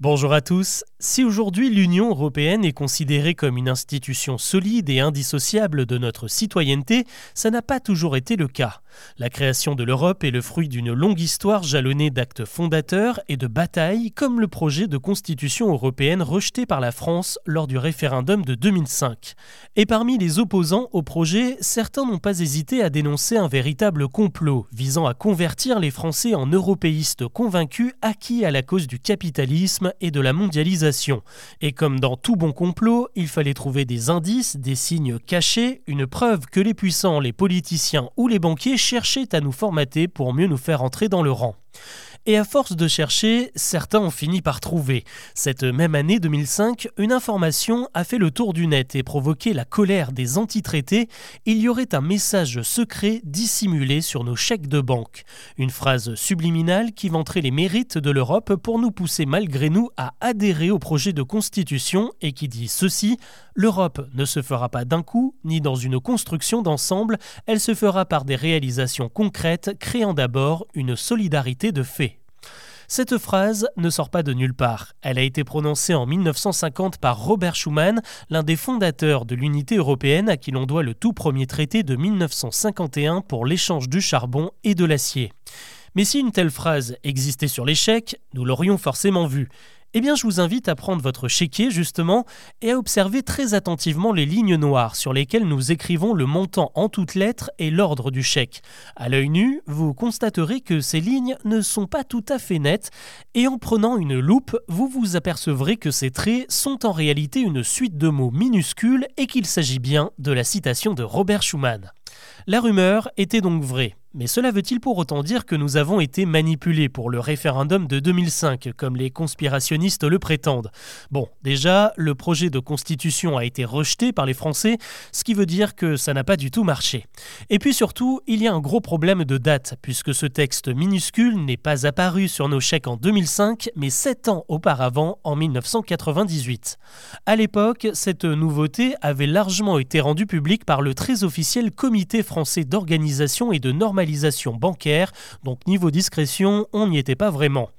Bonjour à tous. Si aujourd'hui l'Union européenne est considérée comme une institution solide et indissociable de notre citoyenneté, ça n'a pas toujours été le cas. La création de l'Europe est le fruit d'une longue histoire jalonnée d'actes fondateurs et de batailles, comme le projet de constitution européenne rejeté par la France lors du référendum de 2005. Et parmi les opposants au projet, certains n'ont pas hésité à dénoncer un véritable complot visant à convertir les Français en européistes convaincus acquis à la cause du capitalisme et de la mondialisation. Et comme dans tout bon complot, il fallait trouver des indices, des signes cachés, une preuve que les puissants, les politiciens ou les banquiers cherchaient à nous formater pour mieux nous faire entrer dans le rang. Et à force de chercher, certains ont fini par trouver. Cette même année 2005, une information a fait le tour du net et provoqué la colère des antitraités. Il y aurait un message secret dissimulé sur nos chèques de banque. Une phrase subliminale qui vanterait les mérites de l'Europe pour nous pousser malgré nous à adhérer au projet de constitution et qui dit ceci L'Europe ne se fera pas d'un coup, ni dans une construction d'ensemble, elle se fera par des réalisations concrètes, créant d'abord une solidarité de fait. Cette phrase ne sort pas de nulle part. Elle a été prononcée en 1950 par Robert Schuman, l'un des fondateurs de l'unité européenne à qui l'on doit le tout premier traité de 1951 pour l'échange du charbon et de l'acier. Mais si une telle phrase existait sur l'échec, nous l'aurions forcément vue eh bien je vous invite à prendre votre chéquier justement et à observer très attentivement les lignes noires sur lesquelles nous écrivons le montant en toutes lettres et l'ordre du chèque. À l'œil nu, vous constaterez que ces lignes ne sont pas tout à fait nettes et en prenant une loupe, vous vous apercevrez que ces traits sont en réalité une suite de mots minuscules et qu'il s'agit bien de la citation de Robert Schuman. La rumeur était donc vraie. Mais cela veut-il pour autant dire que nous avons été manipulés pour le référendum de 2005, comme les conspirationnistes le prétendent? Bon, déjà, le projet de constitution a été rejeté par les Français, ce qui veut dire que ça n'a pas du tout marché. Et puis surtout, il y a un gros problème de date, puisque ce texte minuscule n'est pas apparu sur nos chèques en 2005, mais sept ans auparavant, en 1998. À l'époque, cette nouveauté avait largement été rendue publique par le très officiel Comité d'organisation et de normalisation bancaire, donc niveau discrétion, on n'y était pas vraiment.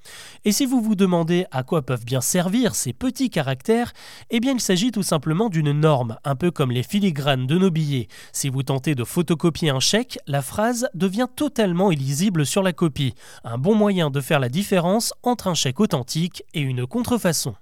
Et si vous vous demandez à quoi peuvent bien servir ces petits caractères, eh bien il s'agit tout simplement d'une norme, un peu comme les filigranes de nos billets. Si vous tentez de photocopier un chèque, la phrase devient totalement illisible sur la copie. Un bon moyen de faire la différence entre un chèque authentique et une contrefaçon.